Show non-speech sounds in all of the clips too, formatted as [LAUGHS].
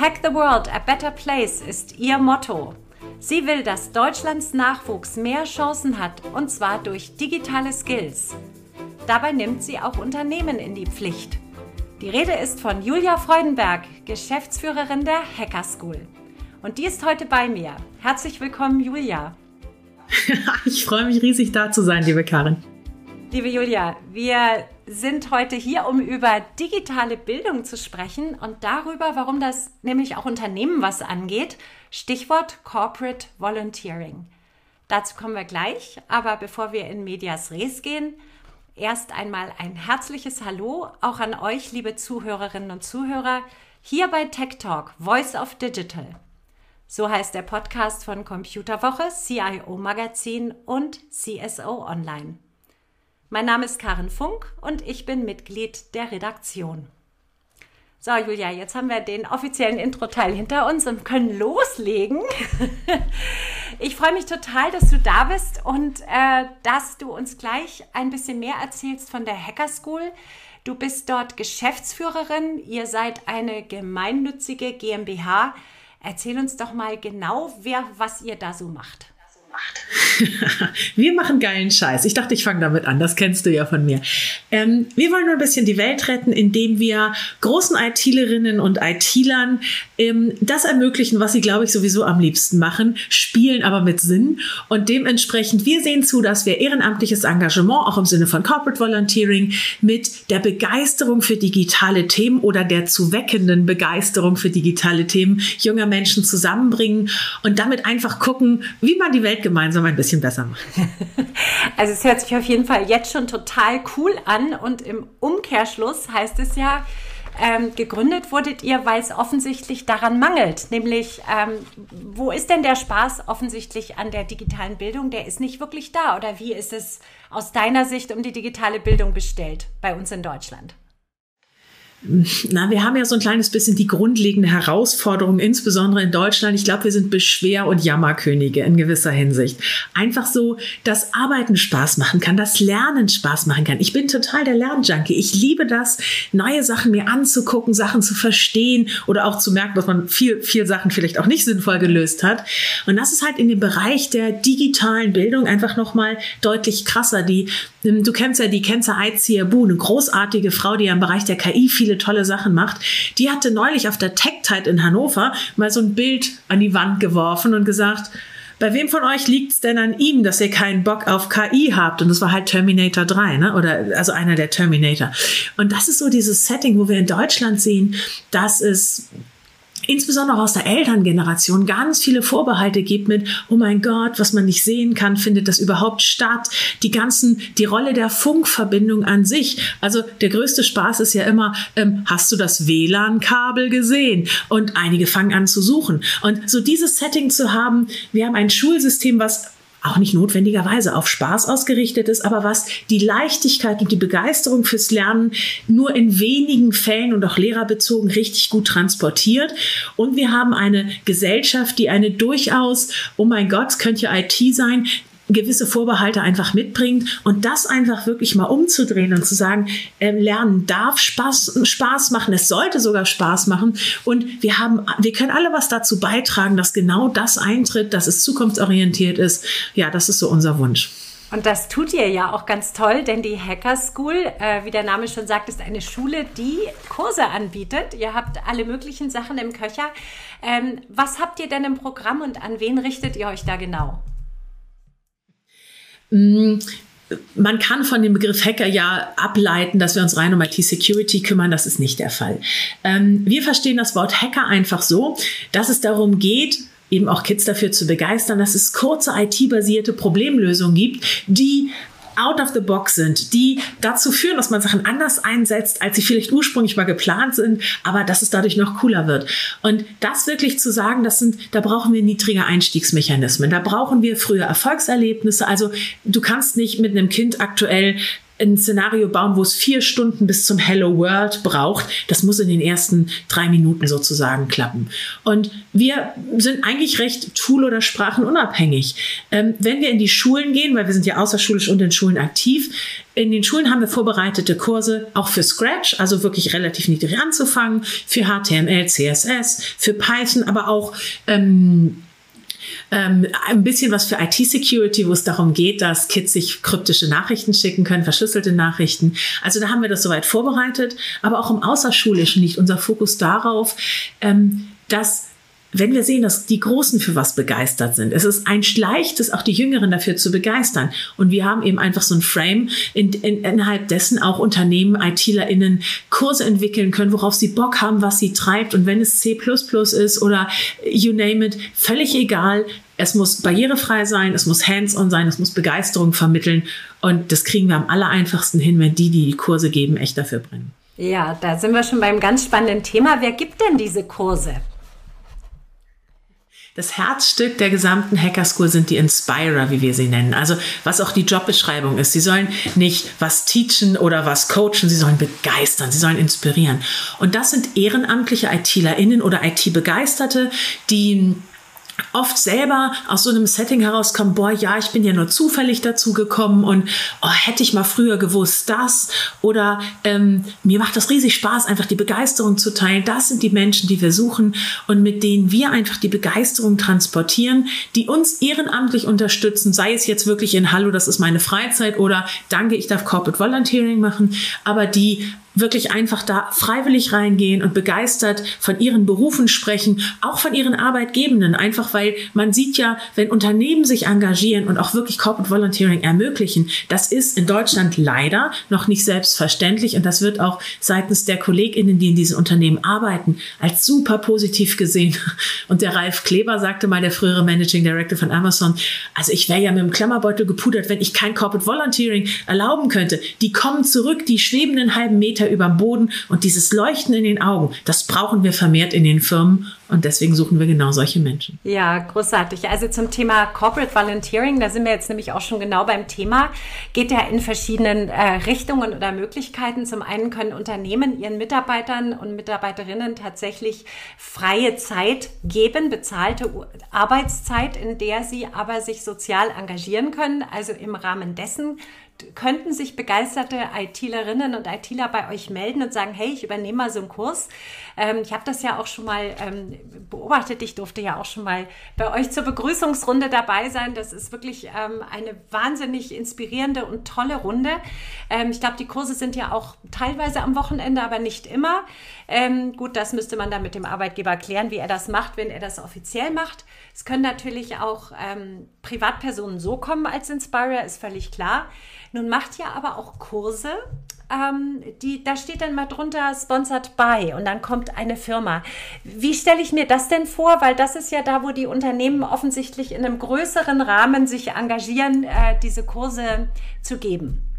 Hack the World a Better Place ist ihr Motto. Sie will, dass Deutschlands Nachwuchs mehr Chancen hat, und zwar durch digitale Skills. Dabei nimmt sie auch Unternehmen in die Pflicht. Die Rede ist von Julia Freudenberg, Geschäftsführerin der Hacker School. Und die ist heute bei mir. Herzlich willkommen, Julia. [LAUGHS] Ich freue mich riesig, da zu sein, liebe Karin. Liebe Julia, wir sind heute hier, um über digitale Bildung zu sprechen und darüber, warum das nämlich auch Unternehmen was angeht. Stichwort Corporate Volunteering. Dazu kommen wir gleich, aber bevor wir in Medias Res gehen, erst einmal ein herzliches Hallo auch an euch, liebe Zuhörerinnen und Zuhörer, hier bei Tech Talk, Voice of Digital. So heißt der Podcast von Computerwoche, CIO Magazin und CSO Online. Mein Name ist Karin Funk und ich bin Mitglied der Redaktion. So, Julia, jetzt haben wir den offiziellen Intro-Teil hinter uns und können loslegen. [LAUGHS] ich freue mich total, dass du da bist und äh, dass du uns gleich ein bisschen mehr erzählst von der Hacker School. Du bist dort Geschäftsführerin. Ihr seid eine gemeinnützige GmbH. Erzähl uns doch mal genau, wer, was ihr da so macht macht. [LAUGHS] wir machen geilen Scheiß. Ich dachte, ich fange damit an. Das kennst du ja von mir. Ähm, wir wollen nur ein bisschen die Welt retten, indem wir großen ITlerinnen und ITlern ähm, das ermöglichen, was sie, glaube ich, sowieso am liebsten machen. Spielen aber mit Sinn. Und dementsprechend, wir sehen zu, dass wir ehrenamtliches Engagement, auch im Sinne von Corporate Volunteering, mit der Begeisterung für digitale Themen oder der zu weckenden Begeisterung für digitale Themen junger Menschen zusammenbringen und damit einfach gucken, wie man die Welt gemeinsam ein bisschen besser machen. [LAUGHS] Also es hört sich auf jeden Fall jetzt schon total cool an und im Umkehrschluss heißt es ja, ähm, gegründet wurdet ihr, weil es offensichtlich daran mangelt. Nämlich, ähm, wo ist denn der Spaß offensichtlich an der digitalen Bildung? Der ist nicht wirklich da. Oder wie ist es aus deiner Sicht um die digitale Bildung bestellt bei uns in Deutschland? Na, wir haben ja so ein kleines bisschen die grundlegende Herausforderung, insbesondere in Deutschland. Ich glaube, wir sind Beschwer- und Jammerkönige in gewisser Hinsicht. Einfach so, dass Arbeiten Spaß machen kann, dass Lernen Spaß machen kann. Ich bin total der Lernjunkie. Ich liebe das, neue Sachen mir anzugucken, Sachen zu verstehen oder auch zu merken, dass man viel, viel Sachen vielleicht auch nicht sinnvoll gelöst hat. Und das ist halt in dem Bereich der digitalen Bildung einfach nochmal deutlich krasser. Die, du kennst ja die Kenzer Aizia Bu, eine großartige Frau, die ja im Bereich der KI viel viele tolle Sachen macht. Die hatte neulich auf der Tech Tide in Hannover mal so ein Bild an die Wand geworfen und gesagt, bei wem von euch liegt es denn an ihm, dass ihr keinen Bock auf KI habt? Und das war halt Terminator 3, ne? Oder also einer der Terminator. Und das ist so dieses Setting, wo wir in Deutschland sehen, dass es insbesondere aus der Elterngeneration ganz viele Vorbehalte gibt mit, oh mein Gott, was man nicht sehen kann, findet das überhaupt statt? Die ganzen, die Rolle der Funkverbindung an sich. Also der größte Spaß ist ja immer, ähm, hast du das WLAN-Kabel gesehen? Und einige fangen an zu suchen. Und so dieses Setting zu haben, wir haben ein Schulsystem, was auch nicht notwendigerweise auf Spaß ausgerichtet ist, aber was die Leichtigkeit und die Begeisterung fürs Lernen nur in wenigen Fällen und auch lehrerbezogen richtig gut transportiert. Und wir haben eine Gesellschaft, die eine durchaus, oh mein Gott, könnte ja IT sein, gewisse Vorbehalte einfach mitbringt und das einfach wirklich mal umzudrehen und zu sagen, äh, Lernen darf Spaß, Spaß machen, es sollte sogar Spaß machen und wir haben, wir können alle was dazu beitragen, dass genau das eintritt, dass es zukunftsorientiert ist. Ja, das ist so unser Wunsch. Und das tut ihr ja auch ganz toll, denn die Hacker School, äh, wie der Name schon sagt, ist eine Schule, die Kurse anbietet. Ihr habt alle möglichen Sachen im Köcher. Ähm, was habt ihr denn im Programm und an wen richtet ihr euch da genau? Mm, man kann von dem Begriff Hacker ja ableiten, dass wir uns rein um IT-Security kümmern. Das ist nicht der Fall. Ähm, wir verstehen das Wort Hacker einfach so, dass es darum geht, eben auch Kids dafür zu begeistern, dass es kurze IT-basierte Problemlösungen gibt, die out of the box sind, die dazu führen, dass man Sachen anders einsetzt, als sie vielleicht ursprünglich mal geplant sind, aber dass es dadurch noch cooler wird. Und das wirklich zu sagen, das sind, da brauchen wir niedrige Einstiegsmechanismen, da brauchen wir frühe Erfolgserlebnisse. Also du kannst nicht mit einem Kind aktuell ein Szenario bauen, wo es vier Stunden bis zum Hello World braucht. Das muss in den ersten drei Minuten sozusagen klappen. Und wir sind eigentlich recht tool- oder sprachenunabhängig. Ähm, wenn wir in die Schulen gehen, weil wir sind ja außerschulisch und in Schulen aktiv, in den Schulen haben wir vorbereitete Kurse auch für Scratch, also wirklich relativ niedrig anzufangen, für HTML, CSS, für Python, aber auch ähm, ähm, ein bisschen was für IT-Security, wo es darum geht, dass Kids sich kryptische Nachrichten schicken können, verschlüsselte Nachrichten. Also da haben wir das soweit vorbereitet. Aber auch im Außerschulischen liegt unser Fokus darauf, ähm, dass wenn wir sehen, dass die Großen für was begeistert sind, es ist ein leichtes, auch die Jüngeren dafür zu begeistern. Und wir haben eben einfach so ein Frame, in, in, innerhalb dessen auch Unternehmen, ITlerInnen Kurse entwickeln können, worauf sie Bock haben, was sie treibt. Und wenn es C++ ist oder you name it, völlig egal. Es muss barrierefrei sein, es muss hands-on sein, es muss Begeisterung vermitteln. Und das kriegen wir am aller einfachsten hin, wenn die, die die Kurse geben, echt dafür brennen. Ja, da sind wir schon beim ganz spannenden Thema. Wer gibt denn diese Kurse? Das Herzstück der gesamten Hacker School sind die Inspirer, wie wir sie nennen. Also was auch die Jobbeschreibung ist. Sie sollen nicht was teachen oder was coachen, sie sollen begeistern, sie sollen inspirieren. Und das sind ehrenamtliche ITlerInnen oder IT-Begeisterte, die oft selber aus so einem Setting herauskommen, boah, ja, ich bin ja nur zufällig dazu gekommen und oh, hätte ich mal früher gewusst das oder ähm, mir macht das riesig Spaß, einfach die Begeisterung zu teilen. Das sind die Menschen, die wir suchen und mit denen wir einfach die Begeisterung transportieren, die uns ehrenamtlich unterstützen, sei es jetzt wirklich in Hallo, das ist meine Freizeit oder danke, ich darf Corporate Volunteering machen, aber die wirklich einfach da freiwillig reingehen und begeistert von ihren Berufen sprechen, auch von ihren Arbeitgebenden, einfach weil man sieht ja, wenn Unternehmen sich engagieren und auch wirklich Corporate Volunteering ermöglichen, das ist in Deutschland leider noch nicht selbstverständlich und das wird auch seitens der Kolleginnen, die in diesen Unternehmen arbeiten, als super positiv gesehen. Und der Ralf Kleber sagte mal, der frühere Managing Director von Amazon, also ich wäre ja mit dem Klammerbeutel gepudert, wenn ich kein Corporate Volunteering erlauben könnte. Die kommen zurück, die schwebenden halben Meter Meter über dem Boden und dieses Leuchten in den Augen, das brauchen wir vermehrt in den Firmen und deswegen suchen wir genau solche Menschen. Ja, großartig. Also zum Thema Corporate Volunteering, da sind wir jetzt nämlich auch schon genau beim Thema, geht ja in verschiedenen äh, Richtungen oder Möglichkeiten. Zum einen können Unternehmen ihren Mitarbeitern und Mitarbeiterinnen tatsächlich freie Zeit geben, bezahlte Arbeitszeit, in der sie aber sich sozial engagieren können. Also im Rahmen dessen könnten sich begeisterte ITlerinnen und ITler bei euch melden und sagen, hey, ich übernehme mal so einen Kurs. Ähm, ich habe das ja auch schon mal ähm, beobachtet. Ich durfte ja auch schon mal bei euch zur Begrüßungsrunde dabei sein. Das ist wirklich ähm, eine wahnsinnig inspirierende und tolle Runde. Ähm, ich glaube, die Kurse sind ja auch teilweise am Wochenende, aber nicht immer. Ähm, gut, das müsste man dann mit dem Arbeitgeber klären, wie er das macht, wenn er das offiziell macht. Es können natürlich auch ähm, Privatpersonen so kommen als Inspirer, ist völlig klar. Nun macht ihr aber auch Kurse, ähm, die, da steht dann mal drunter Sponsored by und dann kommt eine Firma. Wie stelle ich mir das denn vor? Weil das ist ja da, wo die Unternehmen offensichtlich in einem größeren Rahmen sich engagieren, äh, diese Kurse zu geben.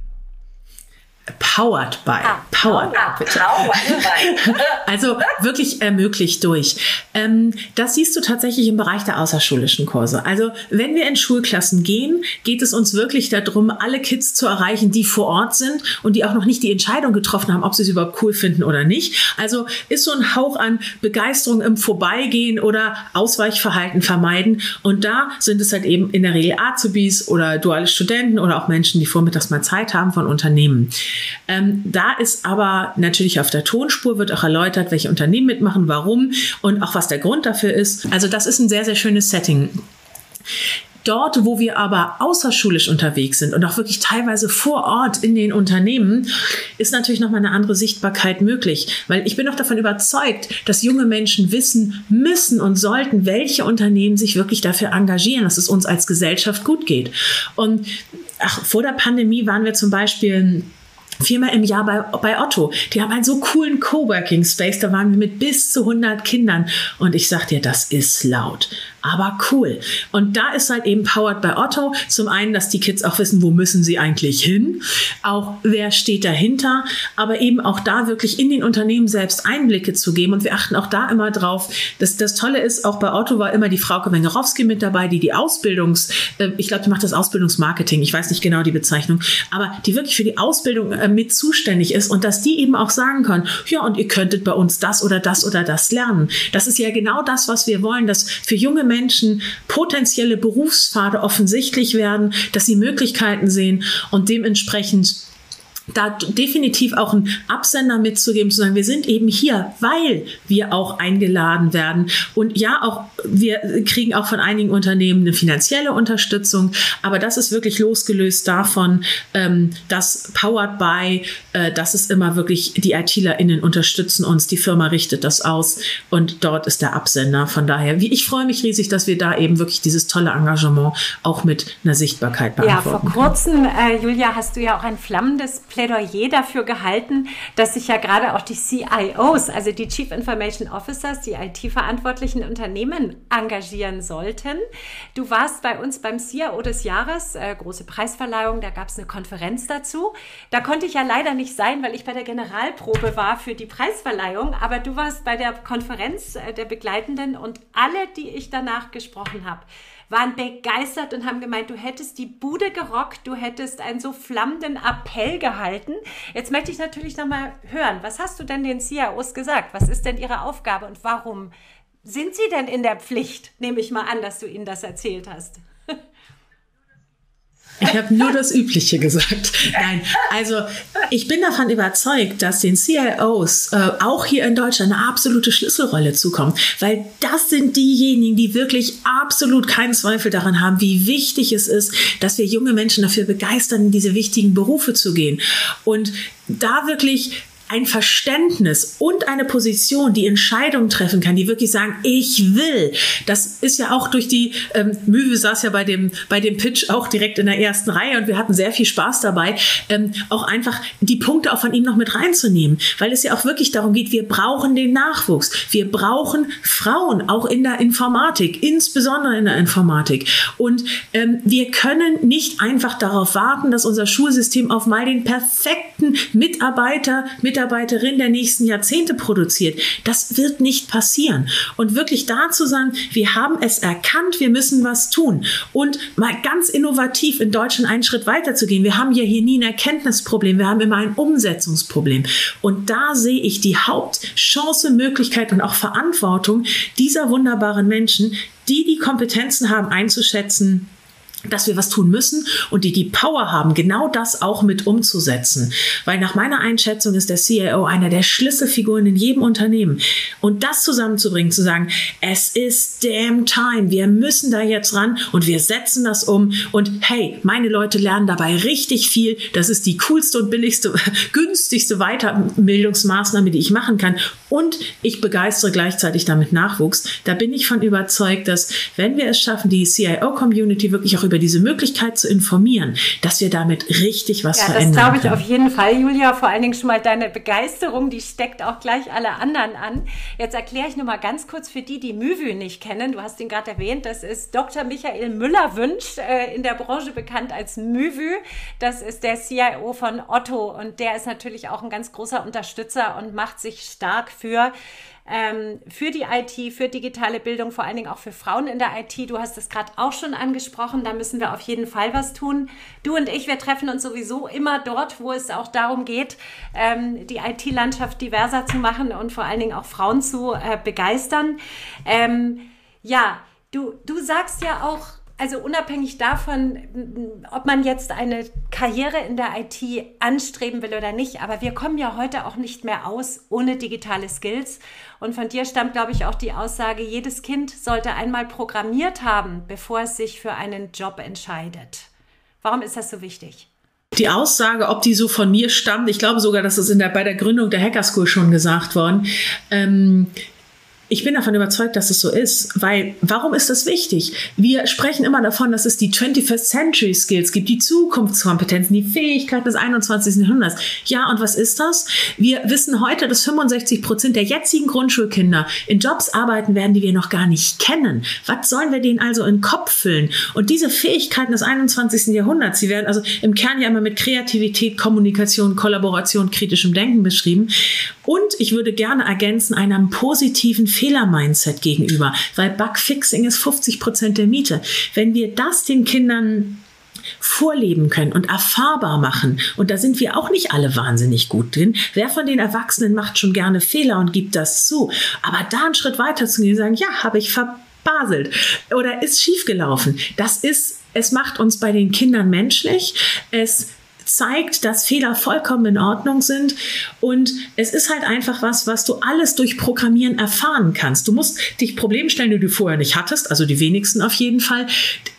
Powered by. Ah, powered, ah. Powered by. [LAUGHS] also wirklich ermöglicht durch. Ähm, das siehst du tatsächlich im Bereich der außerschulischen Kurse. Also wenn wir in Schulklassen gehen, geht es uns wirklich darum, alle Kids zu erreichen, die vor Ort sind und die auch noch nicht die Entscheidung getroffen haben, ob sie es überhaupt cool finden oder nicht. Also ist so ein Hauch an Begeisterung im Vorbeigehen oder Ausweichverhalten vermeiden. Und da sind es halt eben in der Regel Azubis oder duale Studenten oder auch Menschen, die vormittags mal Zeit haben von Unternehmen. Ähm, da ist aber natürlich auf der Tonspur wird auch erläutert, welche Unternehmen mitmachen, warum und auch was der Grund dafür ist. Also das ist ein sehr, sehr schönes Setting. Dort, wo wir aber außerschulisch unterwegs sind und auch wirklich teilweise vor Ort in den Unternehmen, ist natürlich nochmal eine andere Sichtbarkeit möglich. Weil ich bin auch davon überzeugt, dass junge Menschen wissen müssen und sollten, welche Unternehmen sich wirklich dafür engagieren, dass es uns als Gesellschaft gut geht. Und ach, vor der Pandemie waren wir zum Beispiel viermal im Jahr bei, bei Otto. Die haben einen so coolen Coworking Space, da waren wir mit bis zu 100 Kindern. Und ich sag dir, das ist laut aber cool. Und da ist halt eben Powered by Otto. Zum einen, dass die Kids auch wissen, wo müssen sie eigentlich hin, auch wer steht dahinter, aber eben auch da wirklich in den Unternehmen selbst Einblicke zu geben. Und wir achten auch da immer drauf. dass das Tolle ist, auch bei Otto war immer die Frau Wengerowski mit dabei, die die Ausbildungs, äh, ich glaube, die macht das Ausbildungsmarketing, ich weiß nicht genau die Bezeichnung, aber die wirklich für die Ausbildung äh, mit zuständig ist und dass die eben auch sagen kann, ja, und ihr könntet bei uns das oder das oder das lernen. Das ist ja genau das, was wir wollen, dass für junge Menschen potenzielle Berufspfade offensichtlich werden, dass sie Möglichkeiten sehen und dementsprechend da definitiv auch einen Absender mitzugeben, zu sagen, wir sind eben hier, weil wir auch eingeladen werden. Und ja, auch wir kriegen auch von einigen Unternehmen eine finanzielle Unterstützung, aber das ist wirklich losgelöst davon, ähm, dass Powered by, äh, das ist immer wirklich, die ITlerInnen unterstützen uns, die Firma richtet das aus und dort ist der Absender. Von daher, wie ich freue mich riesig, dass wir da eben wirklich dieses tolle Engagement auch mit einer Sichtbarkeit beantworten. Ja, vor kurzem, äh, Julia, hast du ja auch ein flammendes Plädoyer dafür gehalten, dass sich ja gerade auch die CIOs, also die Chief Information Officers, die IT-verantwortlichen Unternehmen engagieren sollten. Du warst bei uns beim CIO des Jahres, äh, große Preisverleihung, da gab es eine Konferenz dazu. Da konnte ich ja leider nicht sein, weil ich bei der Generalprobe war für die Preisverleihung, aber du warst bei der Konferenz äh, der Begleitenden und alle, die ich danach gesprochen habe, waren begeistert und haben gemeint, du hättest die Bude gerockt, du hättest einen so flammenden Appell gehalten. Jetzt möchte ich natürlich nochmal hören, was hast du denn den CIOs gesagt? Was ist denn ihre Aufgabe und warum sind sie denn in der Pflicht? Nehme ich mal an, dass du ihnen das erzählt hast. Ich habe nur das Übliche gesagt. Nein, also ich bin davon überzeugt, dass den CIOs äh, auch hier in Deutschland eine absolute Schlüsselrolle zukommt, weil das sind diejenigen, die wirklich absolut keinen Zweifel daran haben, wie wichtig es ist, dass wir junge Menschen dafür begeistern, in diese wichtigen Berufe zu gehen. Und da wirklich ein Verständnis und eine Position, die Entscheidungen treffen kann, die wirklich sagen, ich will. Das ist ja auch durch die, ähm, Müwe saß ja bei dem, bei dem Pitch auch direkt in der ersten Reihe und wir hatten sehr viel Spaß dabei, ähm, auch einfach die Punkte auch von ihm noch mit reinzunehmen, weil es ja auch wirklich darum geht, wir brauchen den Nachwuchs. Wir brauchen Frauen, auch in der Informatik, insbesondere in der Informatik. Und ähm, wir können nicht einfach darauf warten, dass unser Schulsystem auf mal den perfekten Mitarbeiter, Mitarbeiter Mitarbeiterin der nächsten Jahrzehnte produziert. Das wird nicht passieren. Und wirklich dazu sagen, wir haben es erkannt, wir müssen was tun. Und mal ganz innovativ in Deutschland einen Schritt weiter zu gehen. Wir haben ja hier nie ein Erkenntnisproblem, wir haben immer ein Umsetzungsproblem. Und da sehe ich die Hauptchance, Möglichkeit und auch Verantwortung dieser wunderbaren Menschen, die die Kompetenzen haben einzuschätzen, dass wir was tun müssen und die die Power haben, genau das auch mit umzusetzen. Weil nach meiner Einschätzung ist der CIO einer der Schlüsselfiguren in jedem Unternehmen. Und das zusammenzubringen, zu sagen, es ist damn time, wir müssen da jetzt ran und wir setzen das um und hey, meine Leute lernen dabei richtig viel. Das ist die coolste und billigste, [LAUGHS] günstigste Weiterbildungsmaßnahme, die ich machen kann. Und ich begeistere gleichzeitig damit Nachwuchs. Da bin ich von überzeugt, dass wenn wir es schaffen, die CIO-Community wirklich auch über diese Möglichkeit zu informieren, dass wir damit richtig was ja, verändern. Das glaube ich auf jeden Fall, Julia. Vor allen Dingen schon mal deine Begeisterung, die steckt auch gleich alle anderen an. Jetzt erkläre ich nur mal ganz kurz für die, die Müvü nicht kennen. Du hast ihn gerade erwähnt. Das ist Dr. Michael Müller-Wünsch, äh, in der Branche bekannt als Müvü. Das ist der CIO von Otto und der ist natürlich auch ein ganz großer Unterstützer und macht sich stark für ähm, für die IT, für digitale Bildung, vor allen Dingen auch für Frauen in der IT. Du hast es gerade auch schon angesprochen, da müssen wir auf jeden Fall was tun. Du und ich, wir treffen uns sowieso immer dort, wo es auch darum geht, ähm, die IT-Landschaft diverser zu machen und vor allen Dingen auch Frauen zu äh, begeistern. Ähm, ja, du, du sagst ja auch, also unabhängig davon, ob man jetzt eine Karriere in der IT anstreben will oder nicht, aber wir kommen ja heute auch nicht mehr aus ohne digitale Skills. Und von dir stammt, glaube ich, auch die Aussage, jedes Kind sollte einmal programmiert haben, bevor es sich für einen Job entscheidet. Warum ist das so wichtig? Die Aussage, ob die so von mir stammt, ich glaube sogar, dass es in der, bei der Gründung der Hacker School schon gesagt worden. Ähm, ich bin davon überzeugt, dass es so ist, weil warum ist das wichtig? Wir sprechen immer davon, dass es die 21st Century Skills gibt, die Zukunftskompetenzen, die Fähigkeiten des 21. Jahrhunderts. Ja, und was ist das? Wir wissen heute, dass 65 Prozent der jetzigen Grundschulkinder in Jobs arbeiten werden, die wir noch gar nicht kennen. Was sollen wir denen also in den Kopf füllen? Und diese Fähigkeiten des 21. Jahrhunderts, sie werden also im Kern ja immer mit Kreativität, Kommunikation, Kollaboration, kritischem Denken beschrieben. Und ich würde gerne ergänzen, einem positiven Fehler-Mindset gegenüber, weil Bugfixing ist 50 Prozent der Miete. Wenn wir das den Kindern vorleben können und erfahrbar machen. Und da sind wir auch nicht alle wahnsinnig gut drin. Wer von den Erwachsenen macht schon gerne Fehler und gibt das zu? Aber da einen Schritt weiter zu gehen und sagen, ja, habe ich verbaselt oder ist schiefgelaufen. Das ist, es macht uns bei den Kindern menschlich. Es zeigt, dass Fehler vollkommen in Ordnung sind. Und es ist halt einfach was, was du alles durch Programmieren erfahren kannst. Du musst dich Probleme stellen, die du vorher nicht hattest, also die wenigsten auf jeden Fall.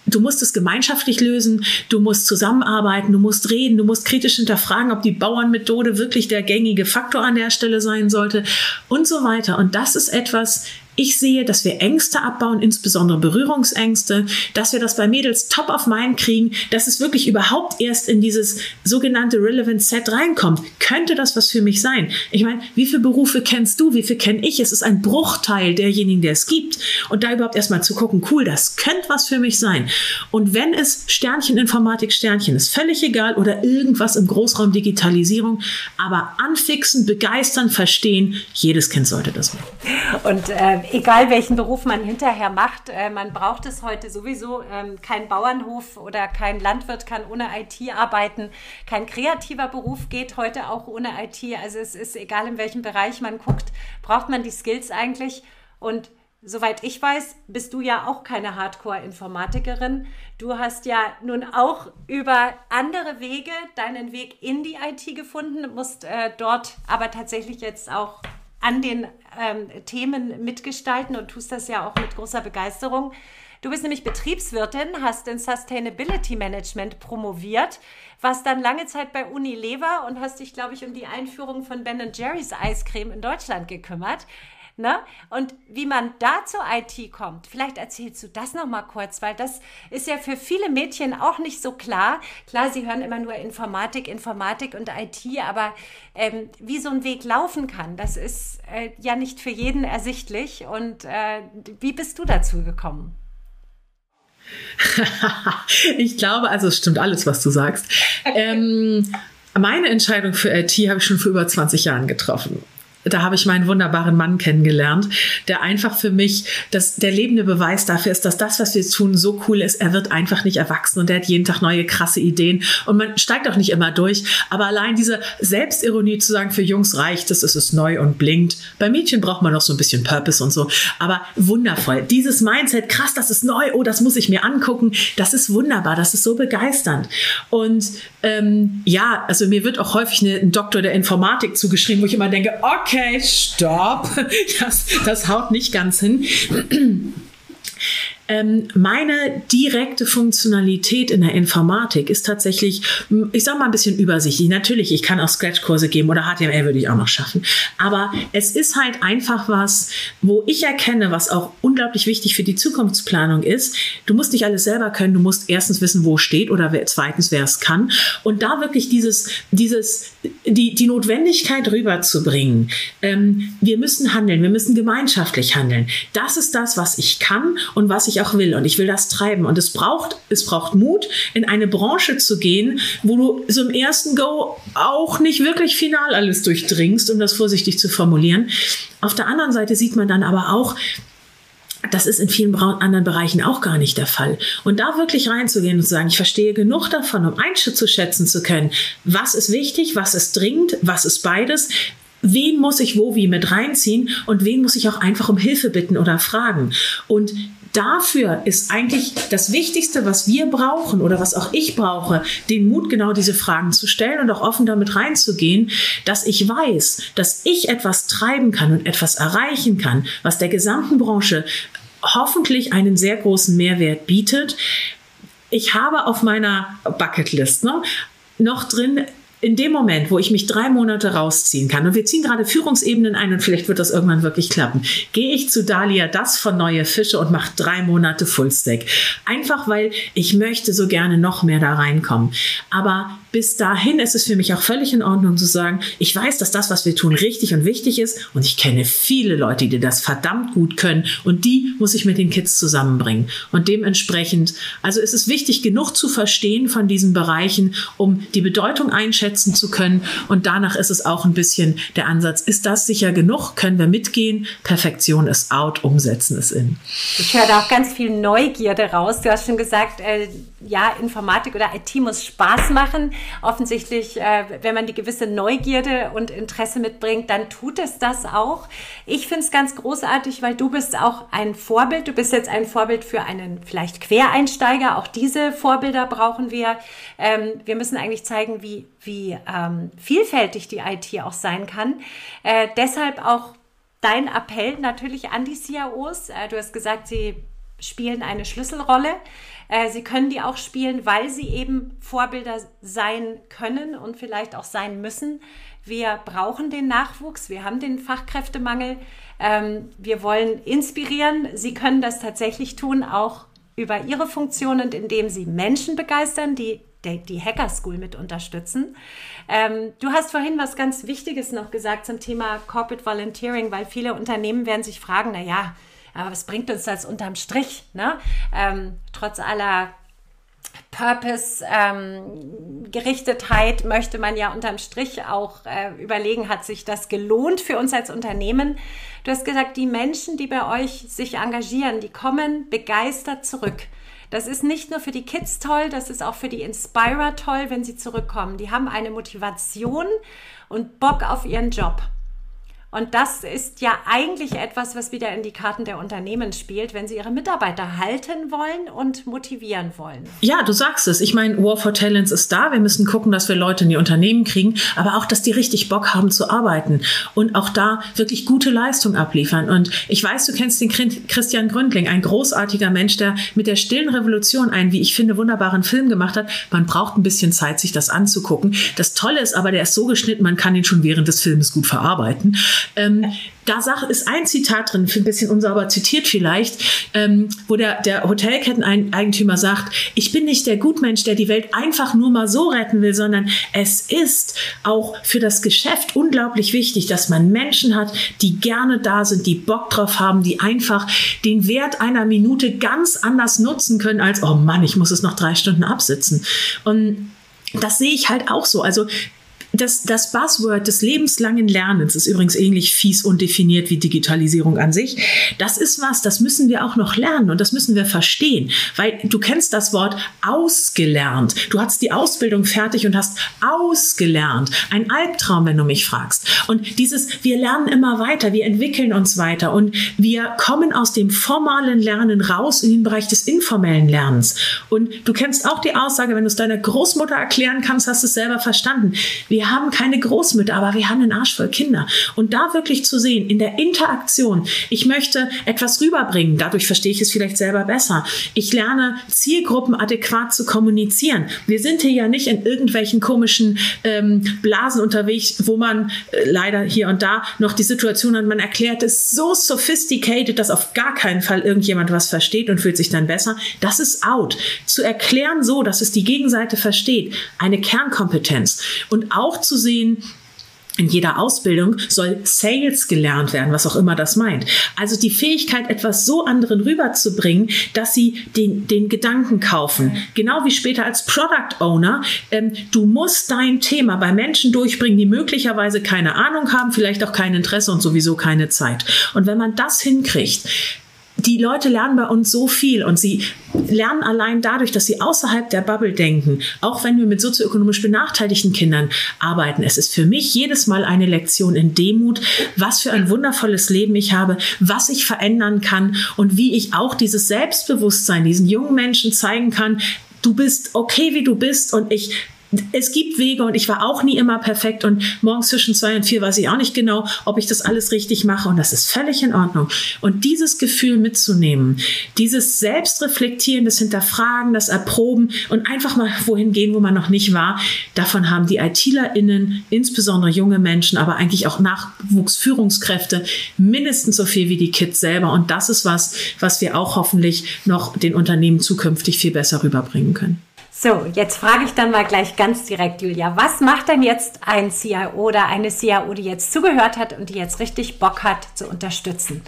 Du musst es gemeinschaftlich lösen, du musst zusammenarbeiten, du musst reden, du musst kritisch hinterfragen, ob die Bauernmethode wirklich der gängige Faktor an der Stelle sein sollte und so weiter. Und das ist etwas, ich sehe, dass wir Ängste abbauen, insbesondere Berührungsängste, dass wir das bei Mädels top of mind kriegen, dass es wirklich überhaupt erst in dieses sogenannte Relevant Set reinkommt. Könnte das was für mich sein? Ich meine, wie viele Berufe kennst du? Wie viel kenne ich? Es ist ein Bruchteil derjenigen, der es gibt. Und da überhaupt erstmal zu gucken, cool, das könnte was für mich sein. Und wenn es Sternchen Informatik Sternchen ist, völlig egal oder irgendwas im Großraum Digitalisierung, aber anfixen, begeistern, verstehen, jedes Kind sollte das machen. Und äh, egal welchen Beruf man hinterher macht, äh, man braucht es heute sowieso. Ähm, kein Bauernhof oder kein Landwirt kann ohne IT arbeiten. Kein kreativer Beruf geht heute auch ohne IT. Also es ist egal, in welchem Bereich man guckt, braucht man die Skills eigentlich. Und soweit ich weiß, bist du ja auch keine Hardcore-Informatikerin. Du hast ja nun auch über andere Wege deinen Weg in die IT gefunden, musst äh, dort aber tatsächlich jetzt auch an den ähm, Themen mitgestalten und tust das ja auch mit großer Begeisterung. Du bist nämlich Betriebswirtin, hast in Sustainability Management promoviert, warst dann lange Zeit bei Unilever und hast dich, glaube ich, um die Einführung von Ben Jerry's Eiscreme in Deutschland gekümmert. Ne? Und wie man da zur IT kommt, vielleicht erzählst du das nochmal kurz, weil das ist ja für viele Mädchen auch nicht so klar. Klar, sie hören immer nur Informatik, Informatik und IT, aber ähm, wie so ein Weg laufen kann, das ist äh, ja nicht für jeden ersichtlich. Und äh, wie bist du dazu gekommen? [LAUGHS] ich glaube, also es stimmt alles, was du sagst. Ähm, meine Entscheidung für IT habe ich schon vor über 20 Jahren getroffen da habe ich meinen wunderbaren Mann kennengelernt, der einfach für mich das, der lebende Beweis dafür ist, dass das, was wir tun, so cool ist. Er wird einfach nicht erwachsen und er hat jeden Tag neue krasse Ideen und man steigt auch nicht immer durch. Aber allein diese Selbstironie zu sagen, für Jungs reicht es, es ist neu und blinkt. Bei Mädchen braucht man noch so ein bisschen Purpose und so. Aber wundervoll. Dieses Mindset, krass, das ist neu, oh, das muss ich mir angucken. Das ist wunderbar, das ist so begeisternd. Und ähm, ja, also mir wird auch häufig eine, ein Doktor der Informatik zugeschrieben, wo ich immer denke, okay, stopp, [LAUGHS] das, das haut nicht ganz hin. Ähm, meine direkte Funktionalität in der Informatik ist tatsächlich, ich sag mal ein bisschen übersichtlich. Natürlich, ich kann auch Scratch-Kurse geben oder HTML würde ich auch noch schaffen. Aber es ist halt einfach was, wo ich erkenne, was auch unglaublich wichtig für die Zukunftsplanung ist. Du musst nicht alles selber können. Du musst erstens wissen, wo steht oder zweitens, wer es kann. Und da wirklich dieses, dieses, die, die Notwendigkeit rüberzubringen. Ähm, wir müssen handeln. Wir müssen gemeinschaftlich handeln. Das ist das, was ich kann und was ich auch will und ich will das treiben. Und es braucht, es braucht Mut, in eine Branche zu gehen, wo du so im ersten Go auch nicht wirklich final alles durchdringst, um das vorsichtig zu formulieren. Auf der anderen Seite sieht man dann aber auch, das ist in vielen anderen Bereichen auch gar nicht der Fall. Und da wirklich reinzugehen und zu sagen, ich verstehe genug davon, um einzuschätzen zu können, was ist wichtig, was ist dringend, was ist beides, wen muss ich wo wie mit reinziehen und wen muss ich auch einfach um Hilfe bitten oder fragen. Und dafür ist eigentlich das Wichtigste, was wir brauchen oder was auch ich brauche, den Mut, genau diese Fragen zu stellen und auch offen damit reinzugehen, dass ich weiß, dass ich etwas treiben kann und etwas erreichen kann, was der gesamten Branche hoffentlich einen sehr großen Mehrwert bietet. Ich habe auf meiner Bucketlist ne, noch drin in dem Moment, wo ich mich drei Monate rausziehen kann, und wir ziehen gerade Führungsebenen ein und vielleicht wird das irgendwann wirklich klappen, gehe ich zu Dalia das von Neue Fische und mache drei Monate Fullstack. Einfach weil ich möchte so gerne noch mehr da reinkommen. Aber bis dahin ist es für mich auch völlig in Ordnung zu sagen, ich weiß, dass das, was wir tun, richtig und wichtig ist und ich kenne viele Leute, die das verdammt gut können und die muss ich mit den Kids zusammenbringen. Und dementsprechend, also ist es wichtig, genug zu verstehen von diesen Bereichen, um die Bedeutung einschätzen zu können und danach ist es auch ein bisschen der Ansatz, ist das sicher genug? Können wir mitgehen? Perfektion ist out, umsetzen ist in. Ich höre da auch ganz viel Neugierde raus. Du hast schon gesagt, äh, ja, Informatik oder IT muss Spaß machen. Offensichtlich, äh, wenn man die gewisse Neugierde und Interesse mitbringt, dann tut es das auch. Ich finde es ganz großartig, weil du bist auch ein Vorbild. Du bist jetzt ein Vorbild für einen vielleicht Quereinsteiger. Auch diese Vorbilder brauchen wir. Ähm, wir müssen eigentlich zeigen, wie, wie ähm, vielfältig die IT auch sein kann. Äh, deshalb auch dein Appell natürlich an die CIOs. Äh, du hast gesagt, sie spielen eine Schlüsselrolle. Äh, sie können die auch spielen, weil sie eben Vorbilder sein können und vielleicht auch sein müssen. Wir brauchen den Nachwuchs, wir haben den Fachkräftemangel. Ähm, wir wollen inspirieren. Sie können das tatsächlich tun, auch über ihre Funktion und indem sie Menschen begeistern, die die Hacker School mit unterstützen. Ähm, du hast vorhin was ganz Wichtiges noch gesagt zum Thema Corporate Volunteering, weil viele Unternehmen werden sich fragen, na ja, aber was bringt uns das unterm Strich? Ne? Ähm, trotz aller Purpose-Gerichtetheit ähm, möchte man ja unterm Strich auch äh, überlegen, hat sich das gelohnt für uns als Unternehmen? Du hast gesagt, die Menschen, die bei euch sich engagieren, die kommen begeistert zurück. Das ist nicht nur für die Kids toll, das ist auch für die Inspirer toll, wenn sie zurückkommen. Die haben eine Motivation und Bock auf ihren Job. Und das ist ja eigentlich etwas, was wieder in die Karten der Unternehmen spielt, wenn sie ihre Mitarbeiter halten wollen und motivieren wollen. Ja, du sagst es. Ich meine, War for Talents ist da. Wir müssen gucken, dass wir Leute in die Unternehmen kriegen, aber auch, dass die richtig Bock haben zu arbeiten und auch da wirklich gute Leistung abliefern. Und ich weiß, du kennst den Christian Gründling, ein großartiger Mensch, der mit der stillen Revolution einen, wie ich finde, wunderbaren Film gemacht hat. Man braucht ein bisschen Zeit, sich das anzugucken. Das Tolle ist aber, der ist so geschnitten, man kann ihn schon während des Filmes gut verarbeiten. Ähm, da sag, ist ein Zitat drin, ein bisschen unsauber zitiert vielleicht, ähm, wo der, der Hotelketteneigentümer sagt, ich bin nicht der Gutmensch, der die Welt einfach nur mal so retten will, sondern es ist auch für das Geschäft unglaublich wichtig, dass man Menschen hat, die gerne da sind, die Bock drauf haben, die einfach den Wert einer Minute ganz anders nutzen können als, oh Mann, ich muss es noch drei Stunden absitzen. Und das sehe ich halt auch so. Also das, das Buzzword des lebenslangen Lernens ist übrigens ähnlich fies und definiert wie Digitalisierung an sich. Das ist was, das müssen wir auch noch lernen und das müssen wir verstehen, weil du kennst das Wort ausgelernt. Du hast die Ausbildung fertig und hast ausgelernt. Ein Albtraum, wenn du mich fragst. Und dieses, wir lernen immer weiter, wir entwickeln uns weiter und wir kommen aus dem formalen Lernen raus in den Bereich des informellen Lernens. Und du kennst auch die Aussage, wenn du es deiner Großmutter erklären kannst, hast du es selber verstanden. Wir wir haben keine Großmütter, aber wir haben einen Arsch voll Kinder. Und da wirklich zu sehen, in der Interaktion, ich möchte etwas rüberbringen, dadurch verstehe ich es vielleicht selber besser. Ich lerne Zielgruppen adäquat zu kommunizieren. Wir sind hier ja nicht in irgendwelchen komischen ähm, Blasen unterwegs, wo man äh, leider hier und da noch die Situation hat, man erklärt es so sophisticated, dass auf gar keinen Fall irgendjemand was versteht und fühlt sich dann besser. Das ist out. Zu erklären so, dass es die Gegenseite versteht, eine Kernkompetenz. Und auch auch zu sehen, in jeder Ausbildung soll Sales gelernt werden, was auch immer das meint. Also die Fähigkeit, etwas so anderen rüberzubringen, dass sie den, den Gedanken kaufen. Genau wie später als Product Owner. Ähm, du musst dein Thema bei Menschen durchbringen, die möglicherweise keine Ahnung haben, vielleicht auch kein Interesse und sowieso keine Zeit. Und wenn man das hinkriegt, die Leute lernen bei uns so viel und sie lernen allein dadurch, dass sie außerhalb der Bubble denken, auch wenn wir mit sozioökonomisch benachteiligten Kindern arbeiten. Es ist für mich jedes Mal eine Lektion in Demut, was für ein wundervolles Leben ich habe, was ich verändern kann und wie ich auch dieses Selbstbewusstsein diesen jungen Menschen zeigen kann, du bist okay, wie du bist und ich es gibt Wege und ich war auch nie immer perfekt und morgens zwischen zwei und vier weiß ich auch nicht genau, ob ich das alles richtig mache und das ist völlig in Ordnung. Und dieses Gefühl mitzunehmen, dieses Selbstreflektieren, das Hinterfragen, das Erproben und einfach mal wohin gehen, wo man noch nicht war, davon haben die ITlerInnen, insbesondere junge Menschen, aber eigentlich auch Nachwuchsführungskräfte mindestens so viel wie die Kids selber. Und das ist was, was wir auch hoffentlich noch den Unternehmen zukünftig viel besser rüberbringen können. So, jetzt frage ich dann mal gleich ganz direkt, Julia, was macht denn jetzt ein CIO oder eine CIO, die jetzt zugehört hat und die jetzt richtig Bock hat zu unterstützen?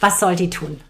Was soll die tun?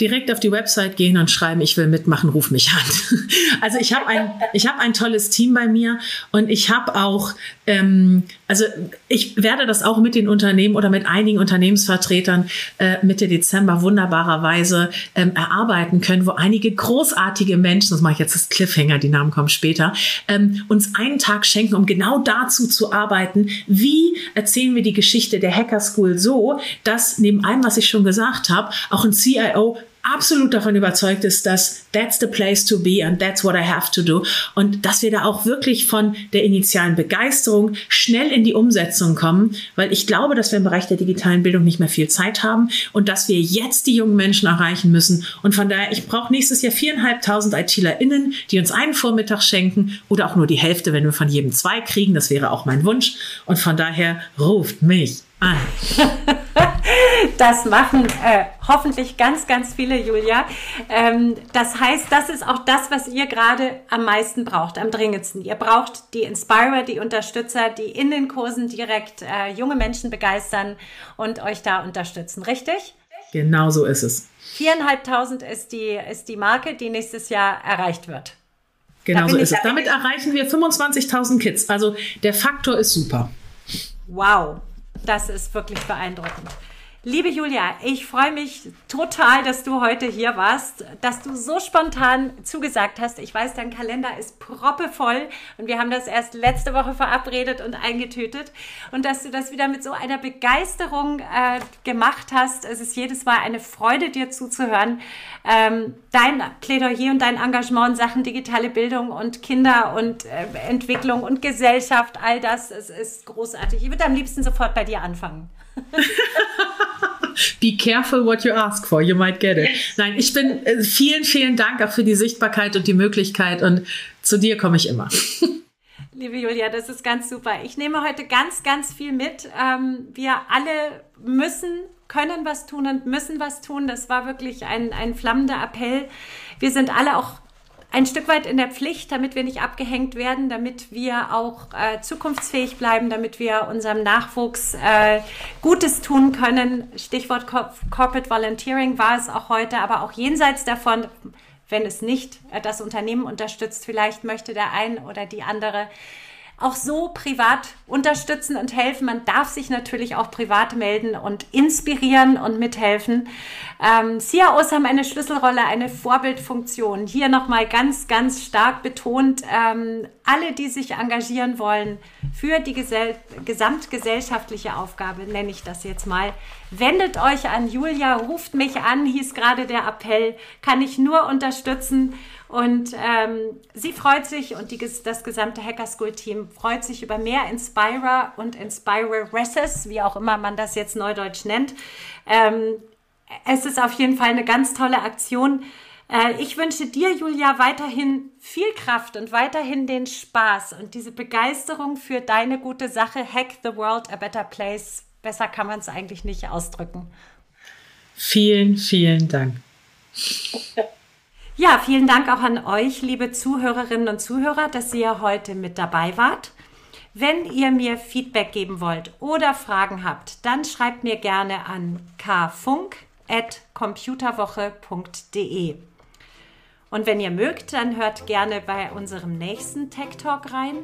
direkt auf die Website gehen und schreiben, ich will mitmachen, ruf mich an. [LAUGHS] Also ich habe ein, ich ein tolles Team bei mir und ich habe auch ähm, Also ich werde das auch mit den Unternehmen oder mit einigen Unternehmensvertretern äh, Mitte Dezember wunderbarerweise ähm, erarbeiten können, wo einige großartige Menschen, das mache ich jetzt das Cliffhanger, die Namen kommen später, ähm, uns einen Tag schenken, um genau dazu zu arbeiten, wie erzählen wir die Geschichte der Hacker School so, dass neben allem, was ich schon gesagt habe, auch ein CIO absolut davon überzeugt ist, dass that's the place to be and that's what I have to do. Und dass wir da auch wirklich von der initialen Begeisterung schnell in die Umsetzung kommen, weil ich glaube, dass wir im Bereich der digitalen Bildung nicht mehr viel Zeit haben und dass wir jetzt die jungen Menschen erreichen müssen. Und von daher, ich brauche nächstes Jahr viereinhalbtausend ITlerInnen, die uns einen Vormittag schenken oder auch nur die Hälfte, wenn wir von jedem zwei kriegen. Das wäre auch mein Wunsch. Und von daher ruft mich an. [LAUGHS] Das machen äh, hoffentlich ganz, ganz viele, Julia. Ähm, das heißt, das ist auch das, was ihr gerade am meisten braucht, am dringendsten. Ihr braucht die Inspirer, die Unterstützer, die in den Kursen direkt äh, junge Menschen begeistern und euch da unterstützen. Richtig? Genau so ist es. Viereinhalbtausend ist die, ist die Marke, die nächstes Jahr erreicht wird. Genau so ist es. Damit erreichen wir 25.000 Kids. Also der Faktor ist super. Wow, das ist wirklich beeindruckend. Liebe Julia, ich freue mich total, dass du heute hier warst, dass du so spontan zugesagt hast. Ich weiß, dein Kalender ist proppevoll und wir haben das erst letzte Woche verabredet und eingetütet und dass du das wieder mit so einer Begeisterung äh, gemacht hast. Es ist jedes Mal eine Freude, dir zuzuhören. Ähm, dein Plädoyer und dein Engagement in Sachen digitale Bildung und Kinder und äh, Entwicklung und Gesellschaft, all das, es ist großartig. Ich würde am liebsten sofort bei dir anfangen. [LAUGHS] Be careful what you ask for, you might get it. Nein, ich bin äh, vielen, vielen Dank auch für die Sichtbarkeit und die Möglichkeit und zu dir komme ich immer. [LAUGHS] Liebe Julia, das ist ganz super. Ich nehme heute ganz, ganz viel mit. Ähm, wir alle müssen, können was tun und müssen was tun. Das war wirklich ein, ein flammender Appell. Wir sind alle auch ein Stück weit in der Pflicht, damit wir nicht abgehängt werden, damit wir auch äh, zukunftsfähig bleiben, damit wir unserem Nachwuchs äh, Gutes tun können. Stichwort Corporate Volunteering war es auch heute, aber auch jenseits davon, wenn es nicht äh, das Unternehmen unterstützt, vielleicht möchte der ein oder die andere auch so privat unterstützen und helfen. Man darf sich natürlich auch privat melden und inspirieren und mithelfen. Ähm, CIOs haben eine Schlüsselrolle, eine Vorbildfunktion. Hier nochmal ganz, ganz stark betont, ähm, alle, die sich engagieren wollen für die gesell gesamtgesellschaftliche Aufgabe, nenne ich das jetzt mal, wendet euch an Julia, ruft mich an, hieß gerade der Appell, kann ich nur unterstützen. Und ähm, sie freut sich und die, das gesamte Hacker School Team freut sich über mehr Inspirer und Inspireresses, wie auch immer man das jetzt neudeutsch nennt. Ähm, es ist auf jeden Fall eine ganz tolle Aktion. Äh, ich wünsche dir, Julia, weiterhin viel Kraft und weiterhin den Spaß und diese Begeisterung für deine gute Sache. Hack the World a Better Place. Besser kann man es eigentlich nicht ausdrücken. Vielen, vielen Dank. [LAUGHS] Ja, vielen Dank auch an euch, liebe Zuhörerinnen und Zuhörer, dass ihr heute mit dabei wart. Wenn ihr mir Feedback geben wollt oder Fragen habt, dann schreibt mir gerne an kfunk.computerwoche.de. Und wenn ihr mögt, dann hört gerne bei unserem nächsten Tech Talk rein.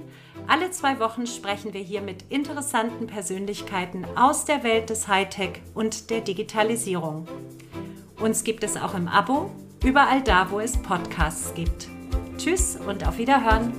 Alle zwei Wochen sprechen wir hier mit interessanten Persönlichkeiten aus der Welt des Hightech und der Digitalisierung. Uns gibt es auch im Abo Überall da, wo es Podcasts gibt. Tschüss und auf Wiederhören.